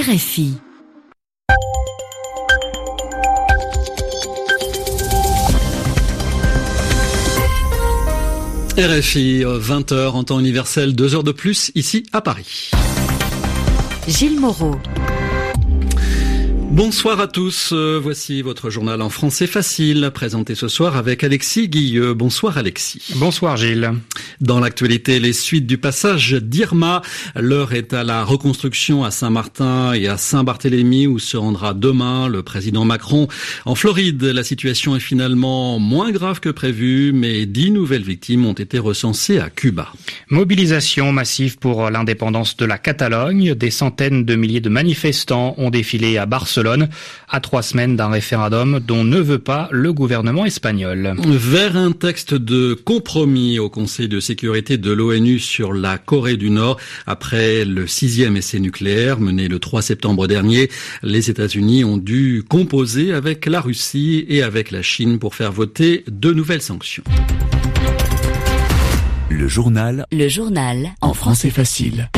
RFI. RFI, 20h en temps universel, 2 heures de plus ici à Paris. Gilles Moreau. Bonsoir à tous, euh, voici votre journal en français facile, présenté ce soir avec Alexis Guilleux. Bonsoir Alexis. Bonsoir Gilles. Dans l'actualité, les suites du passage d'Irma. L'heure est à la reconstruction à Saint-Martin et à Saint-Barthélemy où se rendra demain le président Macron. En Floride, la situation est finalement moins grave que prévu, mais dix nouvelles victimes ont été recensées à Cuba. Mobilisation massive pour l'indépendance de la Catalogne. Des centaines de milliers de manifestants ont défilé à Barcelone à trois semaines d'un référendum dont ne veut pas le gouvernement espagnol. Vers un texte de compromis au Conseil de sécurité de l'ONU sur la Corée du Nord après le sixième essai nucléaire mené le 3 septembre dernier, les États-Unis ont dû composer avec la Russie et avec la Chine pour faire voter de nouvelles sanctions. Le journal. Le journal. En français facile.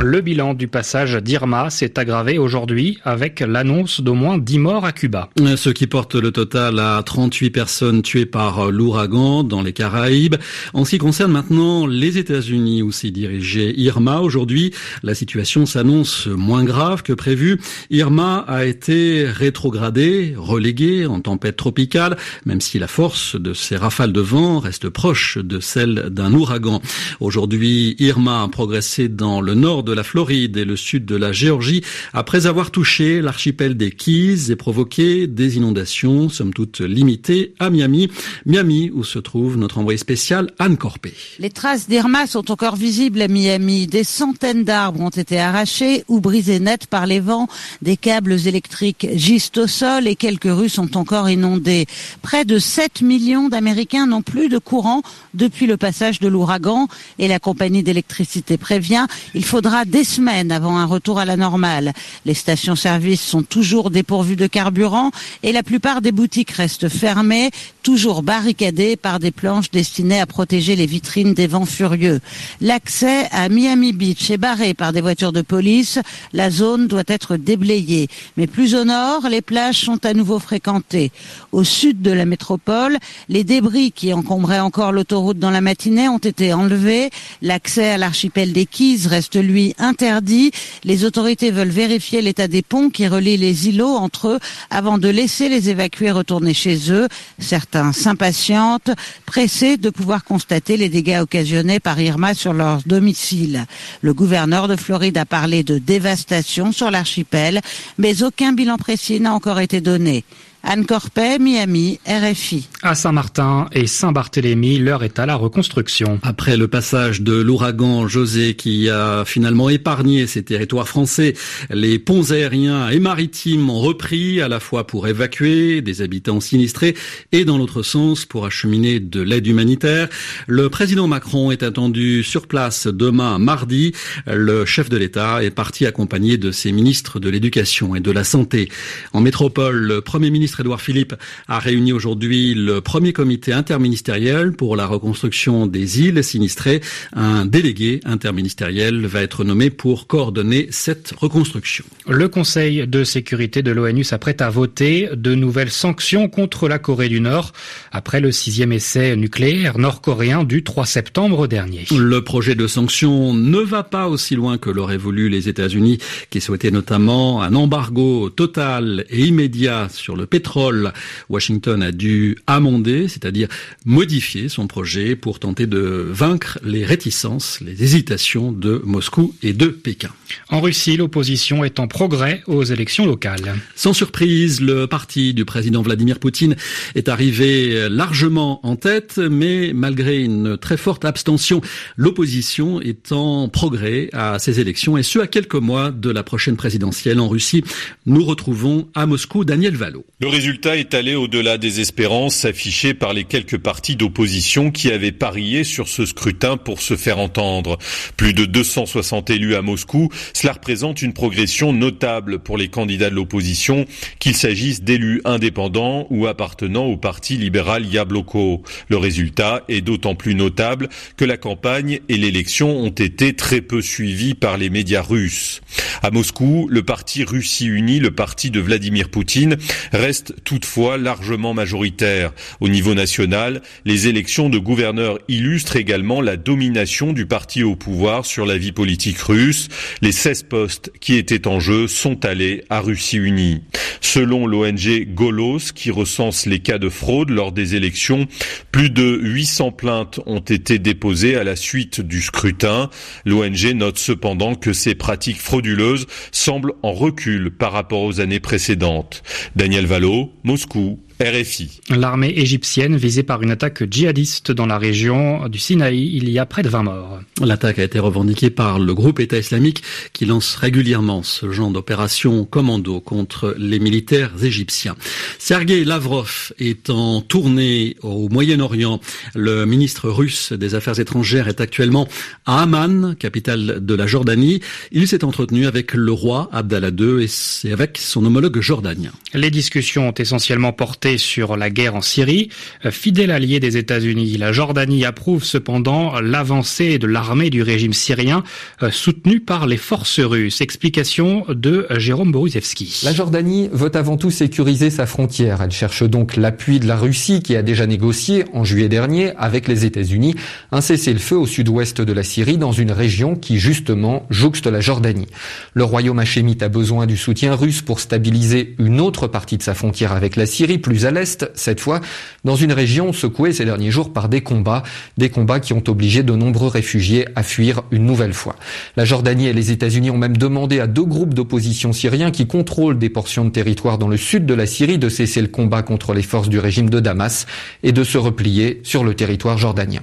Le bilan du passage d'Irma s'est aggravé aujourd'hui avec l'annonce d'au moins 10 morts à Cuba. Ce qui porte le total à 38 personnes tuées par l'ouragan dans les Caraïbes. En ce qui concerne maintenant les États-Unis où s'est dirigé Irma, aujourd'hui, la situation s'annonce moins grave que prévu. Irma a été rétrogradée, reléguée en tempête tropicale, même si la force de ces rafales de vent reste proche de celle d'un ouragan. Aujourd'hui, Irma a progressé dans le nord de la Floride et le sud de la Géorgie après avoir touché l'archipel des Keys et provoqué des inondations, somme toute limitées, à Miami. Miami, où se trouve notre envoyé spécial Anne Corpé. Les traces d'Irma sont encore visibles à Miami. Des centaines d'arbres ont été arrachés ou brisés net par les vents. Des câbles électriques gisent au sol et quelques rues sont encore inondées. Près de 7 millions d'Américains n'ont plus de courant depuis le passage de l'ouragan et la compagnie d'électricité prévient, il faudra des semaines avant un retour à la normale. Les stations-service sont toujours dépourvues de carburant et la plupart des boutiques restent fermées, toujours barricadées par des planches destinées à protéger les vitrines des vents furieux. L'accès à Miami Beach est barré par des voitures de police. La zone doit être déblayée. Mais plus au nord, les plages sont à nouveau fréquentées. Au sud de la métropole, les débris qui encombraient encore l'autoroute dans la matinée ont été enlevés. L'accès à l'archipel des Keys reste lui interdit. Les autorités veulent vérifier l'état des ponts qui relient les îlots entre eux avant de laisser les évacués retourner chez eux. Certains s'impatientent, pressés de pouvoir constater les dégâts occasionnés par Irma sur leur domicile. Le gouverneur de Floride a parlé de dévastation sur l'archipel, mais aucun bilan précis n'a encore été donné. Anne Corpet, Miami, RFI. À Saint-Martin et Saint-Barthélemy, l'heure est à la reconstruction. Après le passage de l'ouragan José qui a finalement épargné ces territoires français, les ponts aériens et maritimes ont repris à la fois pour évacuer des habitants sinistrés et dans l'autre sens pour acheminer de l'aide humanitaire. Le président Macron est attendu sur place demain mardi. Le chef de l'État est parti accompagné de ses ministres de l'Éducation et de la Santé. En métropole, le premier ministre ministre Édouard Philippe a réuni aujourd'hui le premier comité interministériel pour la reconstruction des îles sinistrées. Un délégué interministériel va être nommé pour coordonner cette reconstruction. Le Conseil de sécurité de l'ONU s'apprête à voter de nouvelles sanctions contre la Corée du Nord après le sixième essai nucléaire nord-coréen du 3 septembre dernier. Le projet de sanctions ne va pas aussi loin que l'auraient voulu les États-Unis qui souhaitaient notamment un embargo total et immédiat sur le pétrole pétrole. Washington a dû amender, c'est-à-dire modifier son projet pour tenter de vaincre les réticences, les hésitations de Moscou et de Pékin. En Russie, l'opposition est en progrès aux élections locales. Sans surprise, le parti du président Vladimir Poutine est arrivé largement en tête, mais malgré une très forte abstention, l'opposition est en progrès à ces élections et ce à quelques mois de la prochaine présidentielle en Russie. Nous retrouvons à Moscou Daniel Valo. Le résultat est allé au-delà des espérances affichées par les quelques partis d'opposition qui avaient parié sur ce scrutin pour se faire entendre. Plus de 260 élus à Moscou, cela représente une progression notable pour les candidats de l'opposition, qu'il s'agisse d'élus indépendants ou appartenant au parti libéral Yabloko. Le résultat est d'autant plus notable que la campagne et l'élection ont été très peu suivies par les médias russes. À Moscou, le parti Russie Unie, le parti de Vladimir Poutine, reste toutefois largement majoritaire. Au niveau national, les élections de gouverneurs illustrent également la domination du parti au pouvoir sur la vie politique russe. Les 16 postes qui étaient en jeu sont allés à Russie Unie. Selon l'ONG Golos, qui recense les cas de fraude lors des élections, plus de 800 plaintes ont été déposées à la suite du scrutin. L'ONG note cependant que ces pratiques frauduleuses semblent en recul par rapport aux années précédentes. Daniel Valo, Moscou, RFI. L'armée égyptienne visée par une attaque djihadiste dans la région du Sinaï, il y a près de 20 morts. L'attaque a été revendiquée par le groupe État islamique qui lance régulièrement ce genre d'opération commando contre les militaires égyptiens. Sergei Lavrov est en tournée au Moyen-Orient. Le ministre russe des Affaires étrangères est actuellement à Amman, capitale de la Jordanie. Il s'est entretenu avec le roi Abdallah II et avec son homologue jordanien. Les discussions ont essentiellement porté sur la guerre en Syrie. Euh, fidèle allié des États-Unis, la Jordanie approuve cependant l'avancée de l'armée du régime syrien euh, soutenue par les forces russes. Explication de Jérôme Boruszewski. La Jordanie veut avant tout sécuriser sa frontière. Elle cherche donc l'appui de la Russie qui a déjà négocié en juillet dernier avec les États-Unis un cessez-le-feu au sud-ouest de la Syrie dans une région qui justement jouxte la Jordanie. Le royaume hachémite a besoin du soutien russe pour stabiliser une autre partie de sa frontière avec la Syrie, plus à l'est, cette fois, dans une région secouée ces derniers jours par des combats, des combats qui ont obligé de nombreux réfugiés à fuir une nouvelle fois. La Jordanie et les États-Unis ont même demandé à deux groupes d'opposition syriens qui contrôlent des portions de territoire dans le sud de la Syrie de cesser le combat contre les forces du régime de Damas et de se replier sur le territoire jordanien.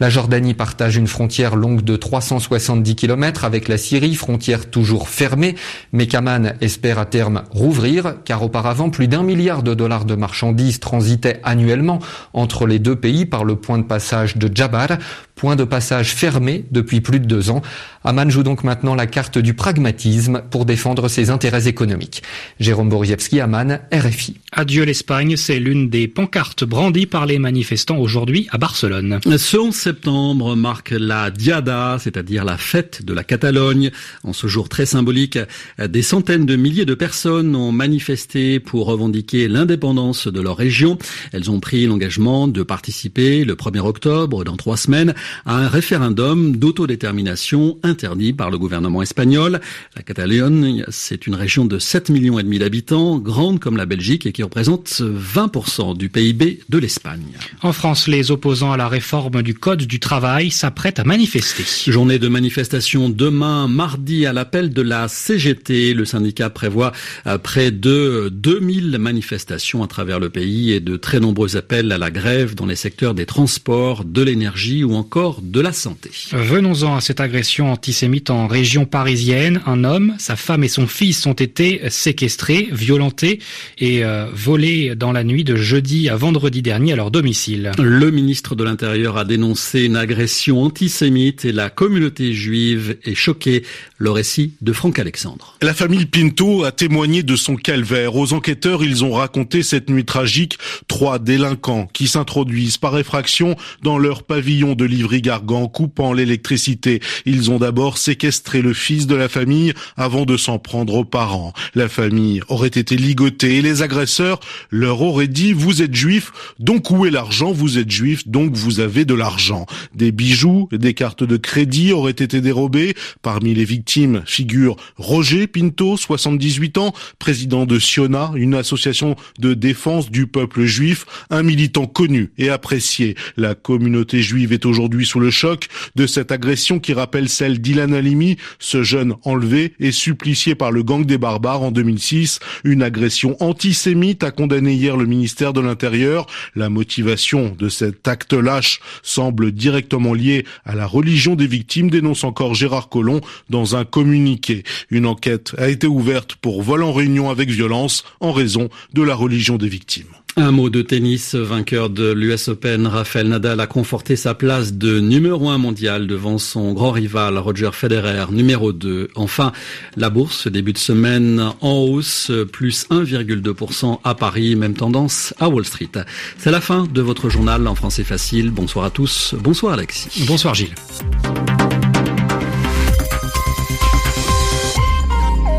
La Jordanie partage une frontière longue de 370 km avec la Syrie, frontière toujours fermée, mais Kaman espère à terme rouvrir, car auparavant plus d'un milliard de dollars de marché marchandises transitaient annuellement entre les deux pays par le point de passage de Jabar, point de passage fermé depuis plus de deux ans. Amman joue donc maintenant la carte du pragmatisme pour défendre ses intérêts économiques. Jérôme Borievski, Amman, RFI. Adieu l'Espagne, c'est l'une des pancartes brandies par les manifestants aujourd'hui à Barcelone. Ce 11 septembre marque la Diada, c'est-à-dire la fête de la Catalogne. En ce jour très symbolique, des centaines de milliers de personnes ont manifesté pour revendiquer l'indépendance de leur région. Elles ont pris l'engagement de participer le 1er octobre, dans trois semaines, à un référendum d'autodétermination interdit par le gouvernement espagnol. La Catalogne, c'est une région de 7 millions et demi d'habitants, grande comme la Belgique et qui représente 20% du PIB de l'Espagne. En France, les opposants à la réforme du Code du travail s'apprêtent à manifester. Journée de manifestation demain, mardi, à l'appel de la CGT. Le syndicat prévoit euh, près de 2000 manifestations à travers le pays et de très nombreux appels à la grève dans les secteurs des transports, de l'énergie ou encore de la santé. Venons-en à cette agression antisémite en région parisienne. Un homme, sa femme et son fils ont été séquestrés, violentés et euh, volés dans la nuit de jeudi à vendredi dernier à leur domicile. Le ministre de l'Intérieur a dénoncé une agression antisémite et la communauté juive est choquée. Le récit de Franck Alexandre. La famille Pinto a témoigné de son calvaire. Aux enquêteurs, ils ont raconté cette nuit tragique, trois délinquants qui s'introduisent par effraction dans leur pavillon de Livry-Gargan, coupant l'électricité. Ils ont d'abord séquestré le fils de la famille avant de s'en prendre aux parents. La famille aurait été ligotée et les agresseurs leur auraient dit vous êtes juif, donc où est l'argent? Vous êtes juif, donc vous avez de l'argent. Des bijoux, des cartes de crédit auraient été dérobées. Parmi les victimes figure Roger Pinto, 78 ans, président de Siona, une association de défense du peuple juif, un militant connu et apprécié. La communauté juive est aujourd'hui aujourd'hui sous le choc de cette agression qui rappelle celle d'Ilan Halimi, ce jeune enlevé et supplicié par le gang des barbares en 2006. Une agression antisémite a condamné hier le ministère de l'Intérieur. La motivation de cet acte lâche semble directement liée à la religion des victimes, dénonce encore Gérard Collomb dans un communiqué. Une enquête a été ouverte pour vol en réunion avec violence en raison de la religion des victimes. Un mot de tennis, vainqueur de l'US Open, Rafael Nadal a conforté sa place de numéro un mondial devant son grand rival Roger Federer, numéro 2. Enfin, la bourse début de semaine en hausse, plus 1,2% à Paris, même tendance à Wall Street. C'est la fin de votre journal en français facile. Bonsoir à tous. Bonsoir Alexis. Bonsoir Gilles.